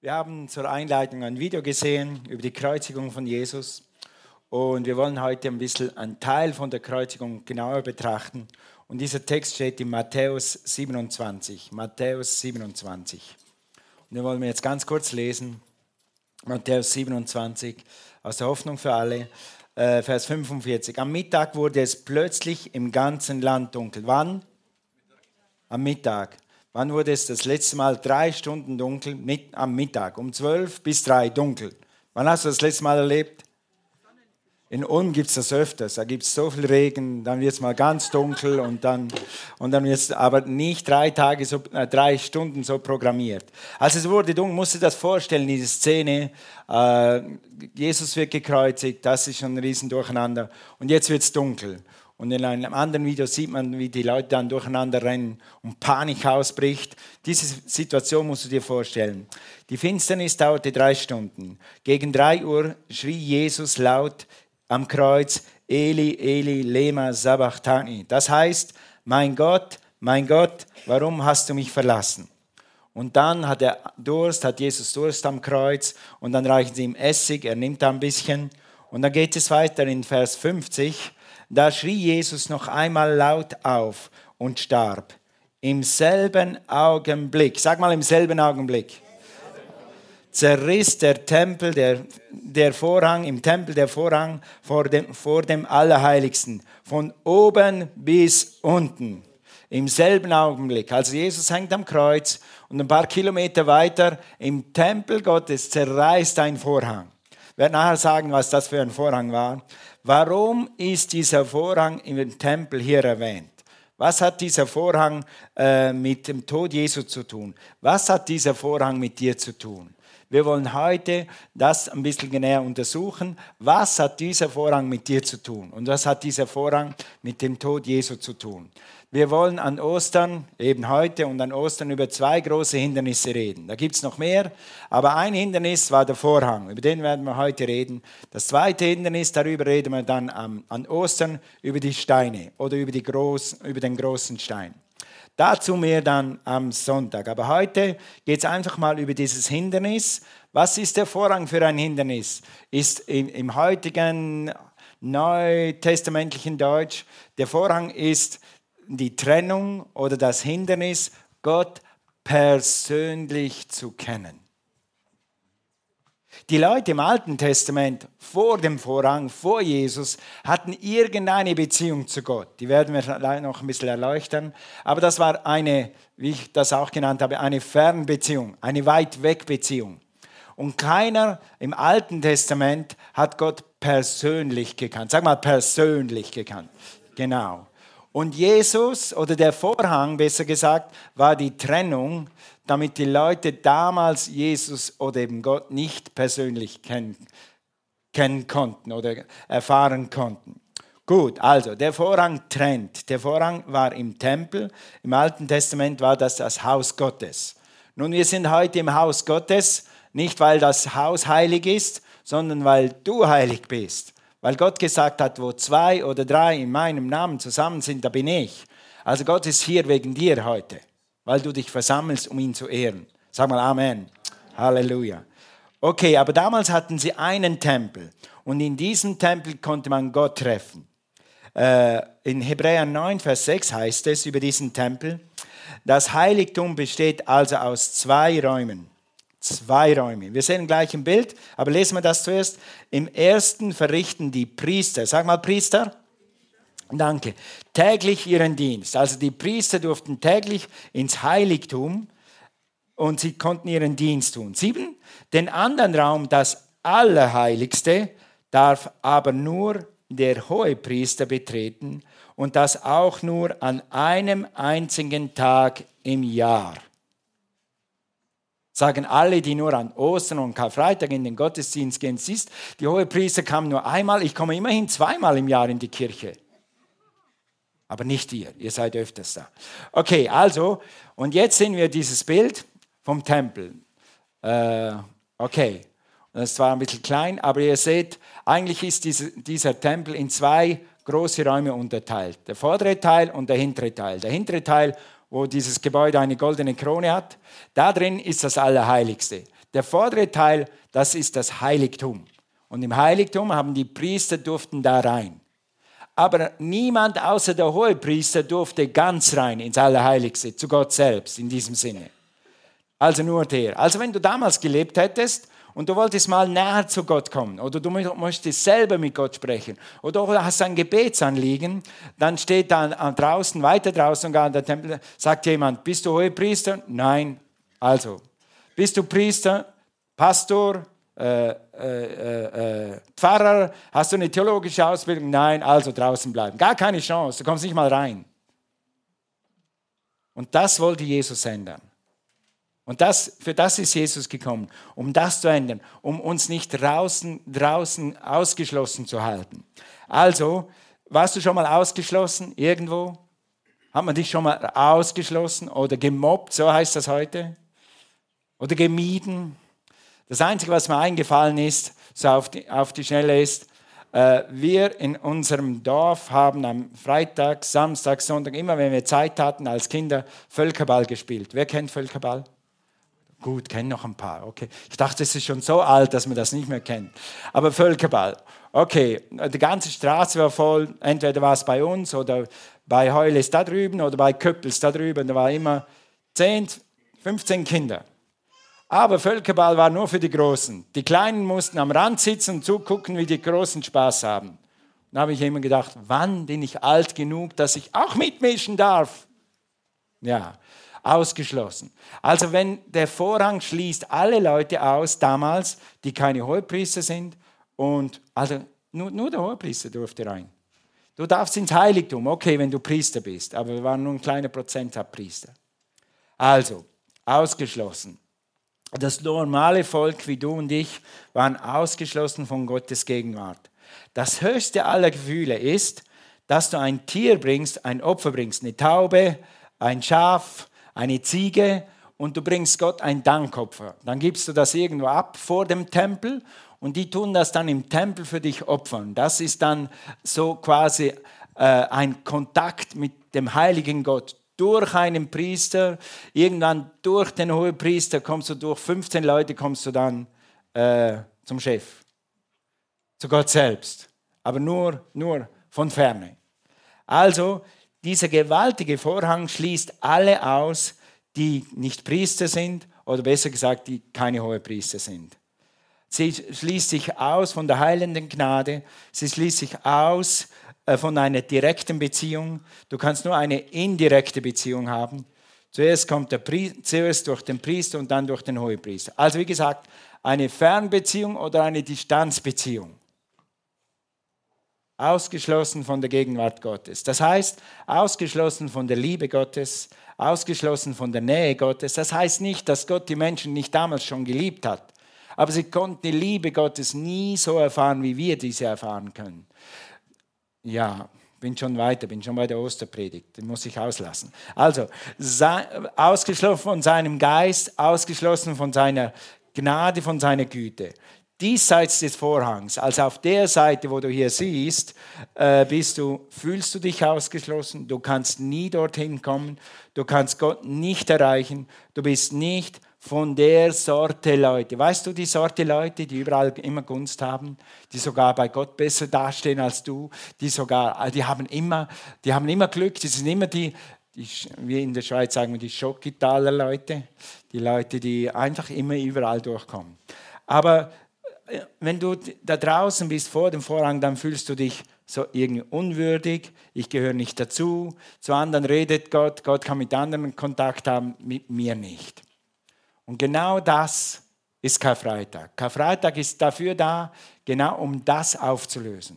Wir haben zur Einleitung ein Video gesehen über die Kreuzigung von Jesus und wir wollen heute ein bisschen einen Teil von der Kreuzigung genauer betrachten. Und dieser Text steht in Matthäus 27. Matthäus 27. Und den wollen wir jetzt ganz kurz lesen. Matthäus 27 aus der Hoffnung für alle, äh, Vers 45. Am Mittag wurde es plötzlich im ganzen Land dunkel. Wann? Am Mittag. Wann wurde es das letzte Mal drei Stunden dunkel? Mit, am Mittag, um zwölf bis drei dunkel. Wann hast du das letzte Mal erlebt? In Ulm gibt es das öfters. Da gibt es so viel Regen, dann wird es mal ganz dunkel und dann, und dann wird es aber nicht drei Tage, so, äh, drei Stunden so programmiert. Als es wurde dunkel, musst du dir das vorstellen, diese Szene. Äh, Jesus wird gekreuzigt, das ist schon ein Riesendurcheinander. Und jetzt wird es dunkel. Und in einem anderen Video sieht man, wie die Leute dann durcheinander rennen und Panik ausbricht. Diese Situation musst du dir vorstellen. Die Finsternis dauerte drei Stunden. Gegen drei Uhr schrie Jesus laut am Kreuz, Eli, Eli, lema sabachthani. Das heißt, mein Gott, mein Gott, warum hast du mich verlassen? Und dann hat er Durst, hat Jesus Durst am Kreuz und dann reichen sie ihm Essig, er nimmt ein bisschen. Und dann geht es weiter in Vers 50. Da schrie Jesus noch einmal laut auf und starb. Im selben Augenblick, sag mal im selben Augenblick, zerriss der Tempel, der, der Vorhang, im Tempel der Vorhang vor dem, vor dem Allerheiligsten, von oben bis unten. Im selben Augenblick. Also Jesus hängt am Kreuz und ein paar Kilometer weiter im Tempel Gottes zerreißt ein Vorhang. Werde nachher sagen, was das für ein Vorhang war. Warum ist dieser Vorhang im Tempel hier erwähnt? Was hat dieser Vorhang äh, mit dem Tod Jesu zu tun? Was hat dieser Vorhang mit dir zu tun? Wir wollen heute das ein bisschen näher untersuchen. Was hat dieser Vorhang mit dir zu tun? Und was hat dieser Vorhang mit dem Tod Jesu zu tun? Wir wollen an Ostern, eben heute und an Ostern, über zwei große Hindernisse reden. Da gibt es noch mehr, aber ein Hindernis war der Vorhang. Über den werden wir heute reden. Das zweite Hindernis, darüber reden wir dann an, an Ostern, über die Steine oder über, die groß, über den großen Stein. Dazu mehr dann am Sonntag. Aber heute geht es einfach mal über dieses Hindernis. Was ist der Vorrang für ein Hindernis? Ist im, im heutigen neutestamentlichen Deutsch, der Vorrang ist die Trennung oder das Hindernis, Gott persönlich zu kennen. Die Leute im Alten Testament vor dem Vorhang, vor Jesus, hatten irgendeine Beziehung zu Gott. Die werden wir noch ein bisschen erleuchten. Aber das war eine, wie ich das auch genannt habe, eine Fernbeziehung, eine weit weg Beziehung. Und keiner im Alten Testament hat Gott persönlich gekannt. Sag mal persönlich gekannt. Genau. Und Jesus oder der Vorhang, besser gesagt, war die Trennung, damit die Leute damals Jesus oder eben Gott nicht persönlich kennen, kennen konnten oder erfahren konnten. Gut, also der Vorhang trennt. Der Vorhang war im Tempel. Im Alten Testament war das das Haus Gottes. Nun, wir sind heute im Haus Gottes, nicht weil das Haus heilig ist, sondern weil du heilig bist. Weil Gott gesagt hat, wo zwei oder drei in meinem Namen zusammen sind, da bin ich. Also Gott ist hier wegen dir heute, weil du dich versammelst, um ihn zu ehren. Sag mal Amen. Halleluja. Okay, aber damals hatten sie einen Tempel und in diesem Tempel konnte man Gott treffen. Äh, in Hebräer 9, Vers 6 heißt es über diesen Tempel, das Heiligtum besteht also aus zwei Räumen. Zwei Räume. Wir sehen gleich im Bild, aber lesen wir das zuerst. Im ersten verrichten die Priester, sag mal Priester, danke, täglich ihren Dienst. Also die Priester durften täglich ins Heiligtum und sie konnten ihren Dienst tun. Sieben, den anderen Raum, das Allerheiligste, darf aber nur der Hohepriester betreten und das auch nur an einem einzigen Tag im Jahr sagen alle, die nur an Ostern und Karfreitag in den Gottesdienst gehen, siehst, die hohe Priester kamen nur einmal, ich komme immerhin zweimal im Jahr in die Kirche. Aber nicht ihr, ihr seid öfters da. Okay, also, und jetzt sehen wir dieses Bild vom Tempel. Äh, okay, das zwar ein bisschen klein, aber ihr seht, eigentlich ist diese, dieser Tempel in zwei große Räume unterteilt. Der vordere Teil und der hintere Teil. Der hintere Teil wo dieses Gebäude eine goldene Krone hat. Da drin ist das Allerheiligste. Der vordere Teil, das ist das Heiligtum. Und im Heiligtum haben die Priester durften da rein. Aber niemand außer der Hohepriester durfte ganz rein ins Allerheiligste, zu Gott selbst in diesem Sinne. Also nur der. Also wenn du damals gelebt hättest und du wolltest mal näher zu Gott kommen oder du möchtest selber mit Gott sprechen oder du hast ein Gebetsanliegen, dann steht da draußen, weiter draußen an der Tempel, sagt jemand, bist du Hohepriester? Nein. Also, bist du Priester, Pastor, äh, äh, äh, Pfarrer, hast du eine theologische Ausbildung? Nein, also draußen bleiben. Gar keine Chance, du kommst nicht mal rein. Und das wollte Jesus ändern. Und das, für das ist Jesus gekommen, um das zu ändern, um uns nicht draußen, draußen ausgeschlossen zu halten. Also, warst du schon mal ausgeschlossen irgendwo? Hat man dich schon mal ausgeschlossen oder gemobbt, so heißt das heute? Oder gemieden? Das Einzige, was mir eingefallen ist, so auf die, auf die Schnelle ist, äh, wir in unserem Dorf haben am Freitag, Samstag, Sonntag, immer wenn wir Zeit hatten, als Kinder Völkerball gespielt. Wer kennt Völkerball? Gut, kenne noch ein paar. Okay. Ich dachte, es ist schon so alt, dass man das nicht mehr kennt. Aber Völkerball. Okay, die ganze Straße war voll. Entweder war es bei uns oder bei Heules da drüben oder bei Köppels da drüben. Da waren immer 10, 15 Kinder. Aber Völkerball war nur für die Großen. Die Kleinen mussten am Rand sitzen und zugucken, wie die Großen Spaß haben. Da habe ich immer gedacht, wann bin ich alt genug, dass ich auch mitmischen darf? Ja, ausgeschlossen. Also wenn der Vorhang schließt alle Leute aus damals, die keine Hohepriester sind und also nur, nur der Hohepriester durfte rein. Du darfst ins Heiligtum, okay, wenn du Priester bist, aber wir waren nur ein kleiner Prozentsatz Priester. Also, ausgeschlossen. Das normale Volk wie du und ich waren ausgeschlossen von Gottes Gegenwart. Das höchste aller Gefühle ist, dass du ein Tier bringst, ein Opfer bringst, eine Taube, ein Schaf, eine Ziege und du bringst Gott ein Dankopfer. Dann gibst du das irgendwo ab vor dem Tempel und die tun das dann im Tempel für dich opfern. Das ist dann so quasi äh, ein Kontakt mit dem heiligen Gott. Durch einen Priester, irgendwann durch den Hohepriester kommst du durch 15 Leute, kommst du dann äh, zum Chef, zu Gott selbst, aber nur, nur von ferne. Also dieser gewaltige Vorhang schließt alle aus, die nicht Priester sind oder besser gesagt, die keine hohe Priester sind. Sie schließt sich aus von der heilenden Gnade, sie schließt sich aus äh, von einer direkten Beziehung. Du kannst nur eine indirekte Beziehung haben. Zuerst kommt der Priester, zuerst durch den Priester und dann durch den Hohepriester. Also wie gesagt, eine Fernbeziehung oder eine Distanzbeziehung ausgeschlossen von der Gegenwart Gottes. Das heißt, ausgeschlossen von der Liebe Gottes, ausgeschlossen von der Nähe Gottes. Das heißt nicht, dass Gott die Menschen nicht damals schon geliebt hat, aber sie konnten die Liebe Gottes nie so erfahren, wie wir diese erfahren können. Ja, bin schon weiter, bin schon bei der Osterpredigt, den muss ich auslassen. Also, ausgeschlossen von seinem Geist, ausgeschlossen von seiner Gnade, von seiner Güte diesseits des Vorhangs, also auf der Seite, wo du hier siehst, äh, bist du, fühlst du dich ausgeschlossen, du kannst nie dorthin kommen, du kannst Gott nicht erreichen, du bist nicht von der Sorte Leute. Weißt du, die Sorte Leute, die überall immer Gunst haben, die sogar bei Gott besser dastehen als du, die sogar, die haben immer, die haben immer Glück, die sind immer die, die wie in der Schweiz sagen wir, die Schokitaler Leute, die Leute, die einfach immer überall durchkommen. Aber wenn du da draußen bist vor dem Vorhang, dann fühlst du dich so irgendwie unwürdig, ich gehöre nicht dazu, zu anderen redet Gott, Gott kann mit anderen Kontakt haben, mit mir nicht. Und genau das ist Karfreitag. Karfreitag ist dafür da, genau um das aufzulösen.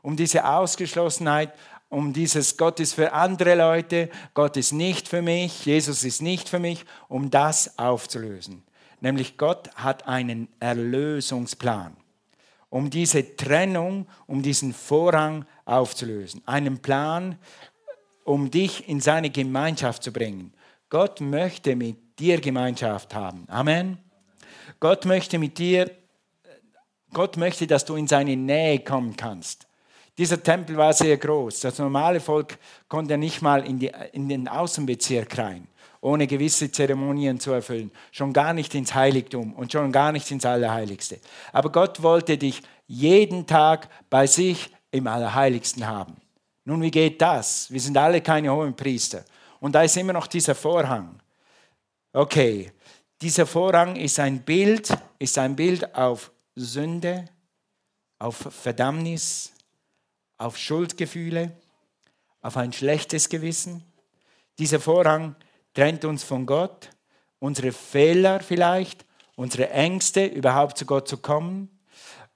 Um diese Ausgeschlossenheit, um dieses Gott ist für andere Leute, Gott ist nicht für mich, Jesus ist nicht für mich, um das aufzulösen. Nämlich Gott hat einen Erlösungsplan, um diese Trennung, um diesen Vorrang aufzulösen. Einen Plan, um dich in seine Gemeinschaft zu bringen. Gott möchte mit dir Gemeinschaft haben. Amen. Gott möchte mit dir, Gott möchte, dass du in seine Nähe kommen kannst. Dieser Tempel war sehr groß. Das normale Volk konnte nicht mal in, die, in den Außenbezirk rein ohne gewisse Zeremonien zu erfüllen. Schon gar nicht ins Heiligtum und schon gar nicht ins Allerheiligste. Aber Gott wollte dich jeden Tag bei sich im Allerheiligsten haben. Nun, wie geht das? Wir sind alle keine hohen Priester. Und da ist immer noch dieser Vorhang. Okay, dieser Vorhang ist ein Bild, ist ein Bild auf Sünde, auf Verdammnis, auf Schuldgefühle, auf ein schlechtes Gewissen. Dieser Vorhang trennt uns von Gott, unsere Fehler vielleicht, unsere Ängste, überhaupt zu Gott zu kommen.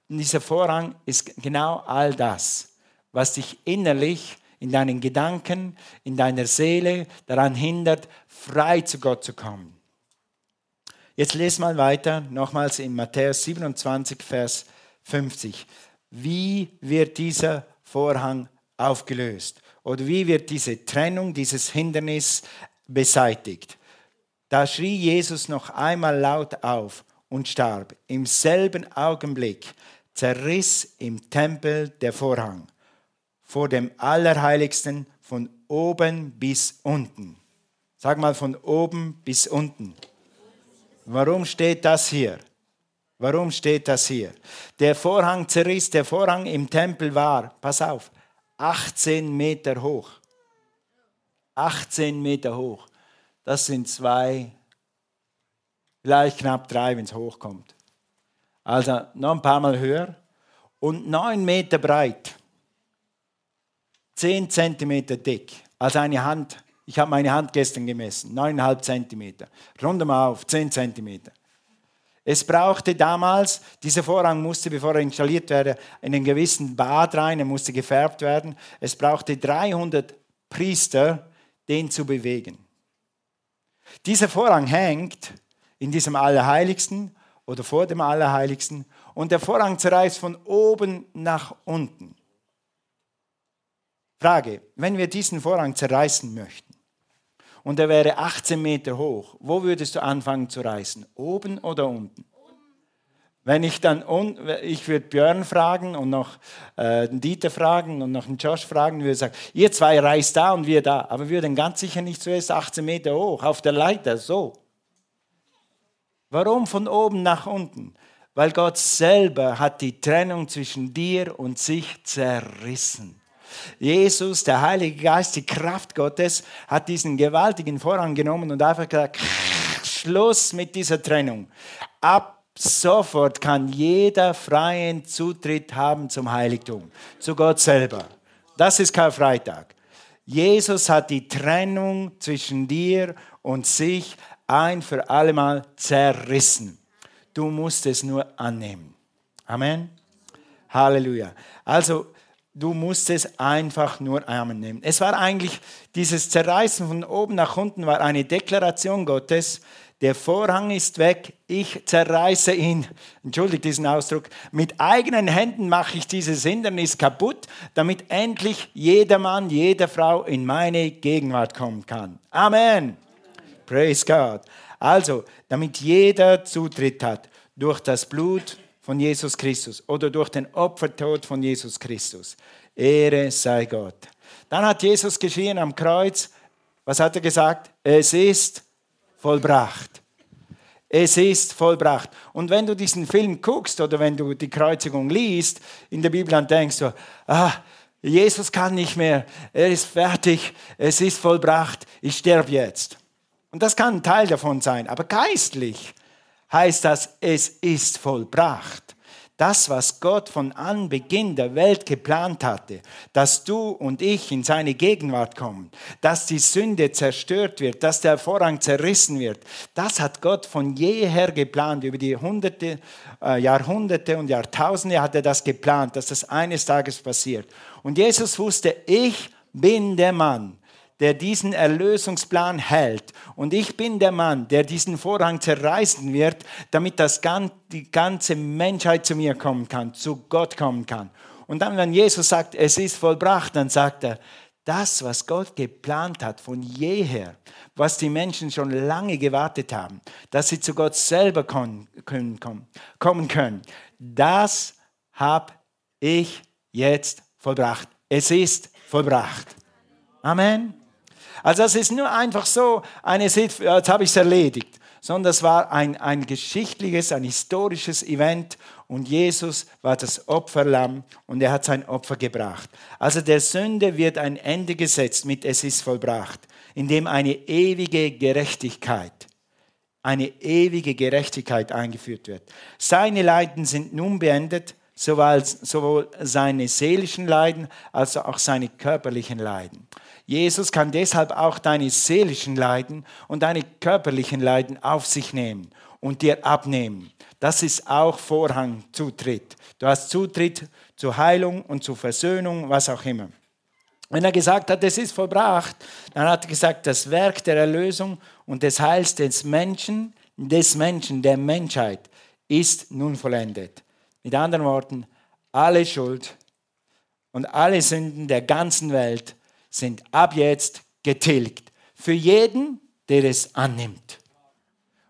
Und dieser Vorhang ist genau all das, was dich innerlich in deinen Gedanken, in deiner Seele daran hindert, frei zu Gott zu kommen. Jetzt lese mal weiter, nochmals in Matthäus 27, Vers 50. Wie wird dieser Vorhang aufgelöst? Oder wie wird diese Trennung, dieses Hindernis beseitigt? Da schrie Jesus noch einmal laut auf und starb. Im selben Augenblick zerriss im Tempel der Vorhang vor dem Allerheiligsten von oben bis unten. Sag mal von oben bis unten. Warum steht das hier? Warum steht das hier? Der Vorhang zerriss, der Vorhang im Tempel war, pass auf, 18 Meter hoch. 18 Meter hoch. Das sind zwei, vielleicht knapp drei, wenn es hochkommt. Also noch ein paar Mal höher. Und 9 Meter breit. 10 Zentimeter dick. Also eine Hand. Ich habe meine Hand gestern gemessen. 9,5 Zentimeter. Runde mal auf, 10 Zentimeter. Es brauchte damals, dieser Vorhang musste, bevor er installiert wurde, in einen gewissen Bad rein, er musste gefärbt werden. Es brauchte 300 Priester, den zu bewegen. Dieser Vorhang hängt in diesem Allerheiligsten oder vor dem Allerheiligsten und der Vorhang zerreißt von oben nach unten. Frage, wenn wir diesen Vorhang zerreißen möchten und er wäre 18 Meter hoch, wo würdest du anfangen zu reißen? Oben oder unten? Wenn ich dann, ich würde Björn fragen und noch äh, den Dieter fragen und noch den Josh fragen, würde sagen, ihr zwei reißt da und wir da. Aber wir würden ganz sicher nicht zuerst 18 Meter hoch, auf der Leiter, so. Warum von oben nach unten? Weil Gott selber hat die Trennung zwischen dir und sich zerrissen. Jesus, der Heilige Geist, die Kraft Gottes, hat diesen gewaltigen Vorhang genommen und einfach gesagt, Schluss mit dieser Trennung. Ab sofort kann jeder freien Zutritt haben zum Heiligtum, zu Gott selber. Das ist Karfreitag. Jesus hat die Trennung zwischen dir und sich ein für allemal zerrissen. Du musst es nur annehmen. Amen. Halleluja. Also Du musst es einfach nur annehmen. Es war eigentlich dieses Zerreißen von oben nach unten war eine Deklaration Gottes. Der Vorhang ist weg, ich zerreiße ihn. Entschuldigt diesen Ausdruck. Mit eigenen Händen mache ich dieses Hindernis kaputt, damit endlich jeder Mann, jede Frau in meine Gegenwart kommen kann. Amen. Praise God. Also, damit jeder Zutritt hat durch das Blut von Jesus Christus oder durch den Opfertod von Jesus Christus. Ehre sei Gott. Dann hat Jesus geschrien am Kreuz, was hat er gesagt? Es ist vollbracht. Es ist vollbracht. Und wenn du diesen Film guckst oder wenn du die Kreuzigung liest in der Bibel, dann denkst du, ah, Jesus kann nicht mehr, er ist fertig, es ist vollbracht, ich sterbe jetzt. Und das kann ein Teil davon sein, aber geistlich heißt das, es ist vollbracht. Das, was Gott von Anbeginn der Welt geplant hatte, dass du und ich in seine Gegenwart kommen, dass die Sünde zerstört wird, dass der Vorhang zerrissen wird, das hat Gott von jeher geplant. Über die Hunderte, äh, Jahrhunderte und Jahrtausende hat er das geplant, dass das eines Tages passiert. Und Jesus wusste, ich bin der Mann, der diesen Erlösungsplan hält. Und ich bin der Mann, der diesen Vorhang zerreißen wird, damit das, die ganze Menschheit zu mir kommen kann, zu Gott kommen kann. Und dann, wenn Jesus sagt, es ist vollbracht, dann sagt er, das, was Gott geplant hat von jeher, was die Menschen schon lange gewartet haben, dass sie zu Gott selber kommen können, das habe ich jetzt vollbracht. Es ist vollbracht. Amen. Also das ist nur einfach so eine Situation, jetzt habe ich es erledigt, sondern das war ein, ein geschichtliches, ein historisches Event und Jesus war das Opferlamm und er hat sein Opfer gebracht. Also der Sünde wird ein Ende gesetzt mit es ist vollbracht, indem eine ewige Gerechtigkeit, eine ewige Gerechtigkeit eingeführt wird. Seine Leiden sind nun beendet, sowohl seine seelischen Leiden als auch seine körperlichen Leiden. Jesus kann deshalb auch deine seelischen Leiden und deine körperlichen Leiden auf sich nehmen und dir abnehmen. Das ist auch Vorhangzutritt. Du hast Zutritt zur Heilung und zur Versöhnung, was auch immer. Wenn er gesagt hat, es ist vollbracht, dann hat er gesagt, das Werk der Erlösung und des Heils des Menschen, des Menschen, der Menschheit ist nun vollendet. Mit anderen Worten, alle Schuld und alle Sünden der ganzen Welt sind ab jetzt getilgt. Für jeden, der es annimmt.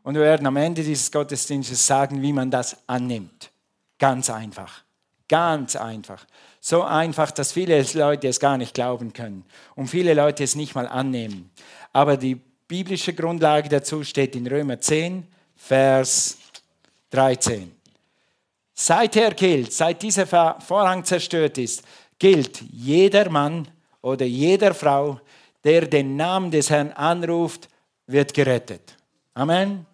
Und wir werden am Ende dieses Gottesdienstes sagen, wie man das annimmt. Ganz einfach. Ganz einfach. So einfach, dass viele Leute es gar nicht glauben können und viele Leute es nicht mal annehmen. Aber die biblische Grundlage dazu steht in Römer 10, Vers 13. Seither gilt, seit dieser Vorhang zerstört ist, gilt jeder Mann oder jeder Frau, der den Namen des Herrn anruft, wird gerettet. Amen.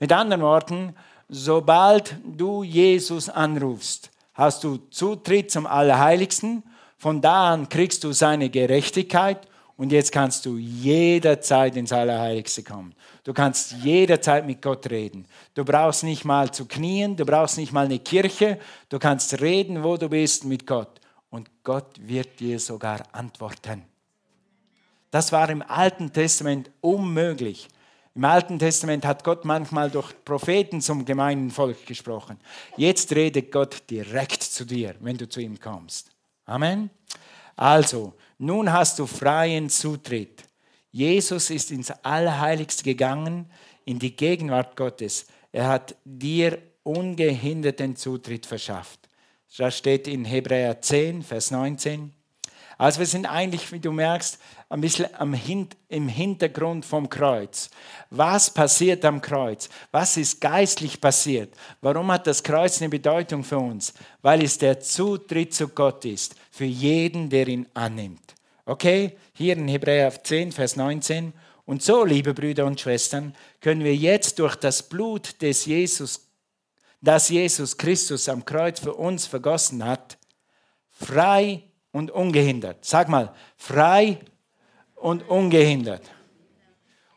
Mit anderen Worten, sobald du Jesus anrufst, hast du Zutritt zum Allerheiligsten. Von da an kriegst du seine Gerechtigkeit und jetzt kannst du jederzeit ins Allerheiligste kommen. Du kannst jederzeit mit Gott reden. Du brauchst nicht mal zu knien, du brauchst nicht mal eine Kirche. Du kannst reden, wo du bist, mit Gott und Gott wird dir sogar antworten. Das war im Alten Testament unmöglich. Im Alten Testament hat Gott manchmal durch Propheten zum gemeinen Volk gesprochen. Jetzt redet Gott direkt zu dir, wenn du zu ihm kommst. Amen. Also, nun hast du freien Zutritt. Jesus ist ins Allerheiligste gegangen, in die Gegenwart Gottes. Er hat dir ungehinderten Zutritt verschafft. Das steht in Hebräer 10, Vers 19. Also wir sind eigentlich, wie du merkst, ein bisschen im Hintergrund vom Kreuz. Was passiert am Kreuz? Was ist geistlich passiert? Warum hat das Kreuz eine Bedeutung für uns? Weil es der Zutritt zu Gott ist, für jeden, der ihn annimmt. Okay, hier in Hebräer 10, Vers 19. Und so, liebe Brüder und Schwestern, können wir jetzt durch das Blut des Jesus das Jesus Christus am Kreuz für uns vergossen hat, frei und ungehindert. Sag mal, frei und ungehindert.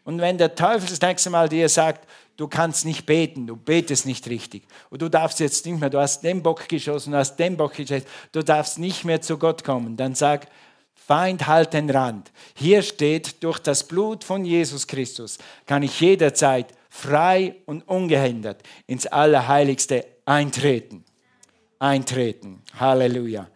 Und wenn der Teufel das nächste Mal dir sagt, du kannst nicht beten, du betest nicht richtig, und du darfst jetzt nicht mehr, du hast den Bock geschossen, du hast den Bock geschossen, du darfst nicht mehr zu Gott kommen, dann sag, Feind, halt den Rand. Hier steht, durch das Blut von Jesus Christus kann ich jederzeit frei und ungehindert ins Allerheiligste eintreten. Eintreten. Halleluja.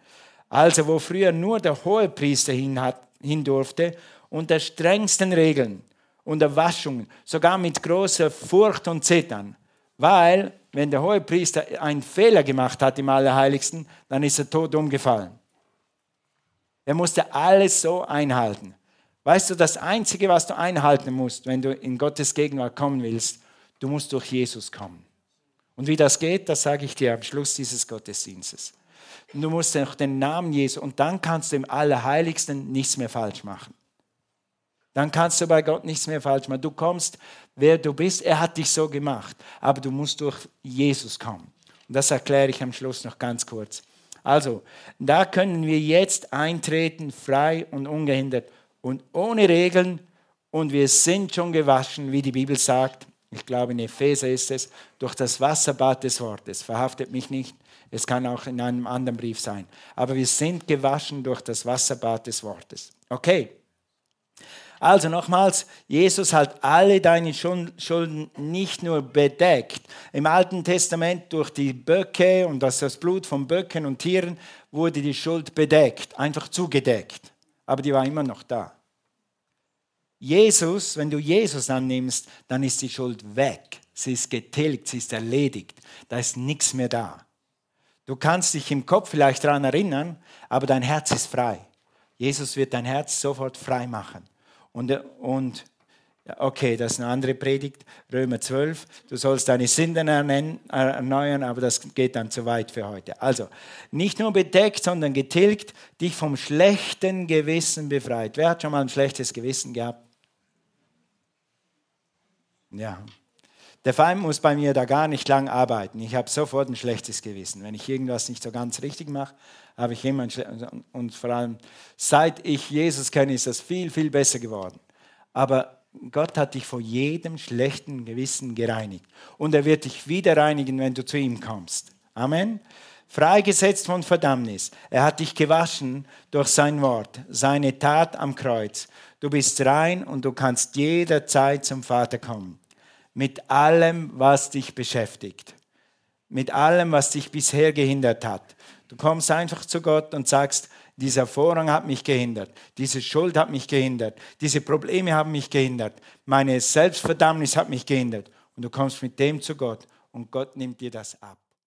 Also, wo früher nur der Hohepriester hin, hat, hin durfte, unter strengsten Regeln, unter Waschungen, sogar mit großer Furcht und Zittern. Weil, wenn der Hohepriester einen Fehler gemacht hat im Allerheiligsten, dann ist er tot umgefallen. Er musste alles so einhalten. Weißt du, das Einzige, was du einhalten musst, wenn du in Gottes Gegenwart kommen willst, du musst durch Jesus kommen. Und wie das geht, das sage ich dir am Schluss dieses Gottesdienstes. Du musst durch den Namen Jesu und dann kannst du im Allerheiligsten nichts mehr falsch machen. Dann kannst du bei Gott nichts mehr falsch machen. Du kommst, wer du bist, er hat dich so gemacht. Aber du musst durch Jesus kommen. Und das erkläre ich am Schluss noch ganz kurz. Also, da können wir jetzt eintreten, frei und ungehindert und ohne Regeln und wir sind schon gewaschen, wie die Bibel sagt. Ich glaube, in Epheser ist es, durch das Wasserbad des Wortes. Verhaftet mich nicht, es kann auch in einem anderen Brief sein. Aber wir sind gewaschen durch das Wasserbad des Wortes. Okay. Also nochmals, Jesus hat alle deine Schulden nicht nur bedeckt. Im Alten Testament durch die Böcke und das Blut von Böcken und Tieren wurde die Schuld bedeckt, einfach zugedeckt aber die war immer noch da. Jesus, wenn du Jesus annimmst, dann ist die Schuld weg. Sie ist getilgt, sie ist erledigt. Da ist nichts mehr da. Du kannst dich im Kopf vielleicht daran erinnern, aber dein Herz ist frei. Jesus wird dein Herz sofort frei machen. Und, und okay, das ist eine andere Predigt, Römer 12. Du sollst deine Sünden erneuern, aber das geht dann zu weit für heute. Also, nicht nur bedeckt, sondern getilgt, dich vom schlechten Gewissen befreit. Wer hat schon mal ein schlechtes Gewissen gehabt? Ja. Der Feind muss bei mir da gar nicht lang arbeiten. Ich habe sofort ein schlechtes Gewissen. Wenn ich irgendwas nicht so ganz richtig mache, habe ich immer ein Und vor allem, seit ich Jesus kenne, ist das viel, viel besser geworden. Aber Gott hat dich vor jedem schlechten Gewissen gereinigt. Und er wird dich wieder reinigen, wenn du zu ihm kommst. Amen. Freigesetzt von Verdammnis. Er hat dich gewaschen durch sein Wort, seine Tat am Kreuz. Du bist rein und du kannst jederzeit zum Vater kommen. Mit allem, was dich beschäftigt. Mit allem, was dich bisher gehindert hat. Du kommst einfach zu Gott und sagst, dieser Vorrang hat mich gehindert, diese Schuld hat mich gehindert, diese Probleme haben mich gehindert, meine Selbstverdammnis hat mich gehindert. Und du kommst mit dem zu Gott und Gott nimmt dir das ab.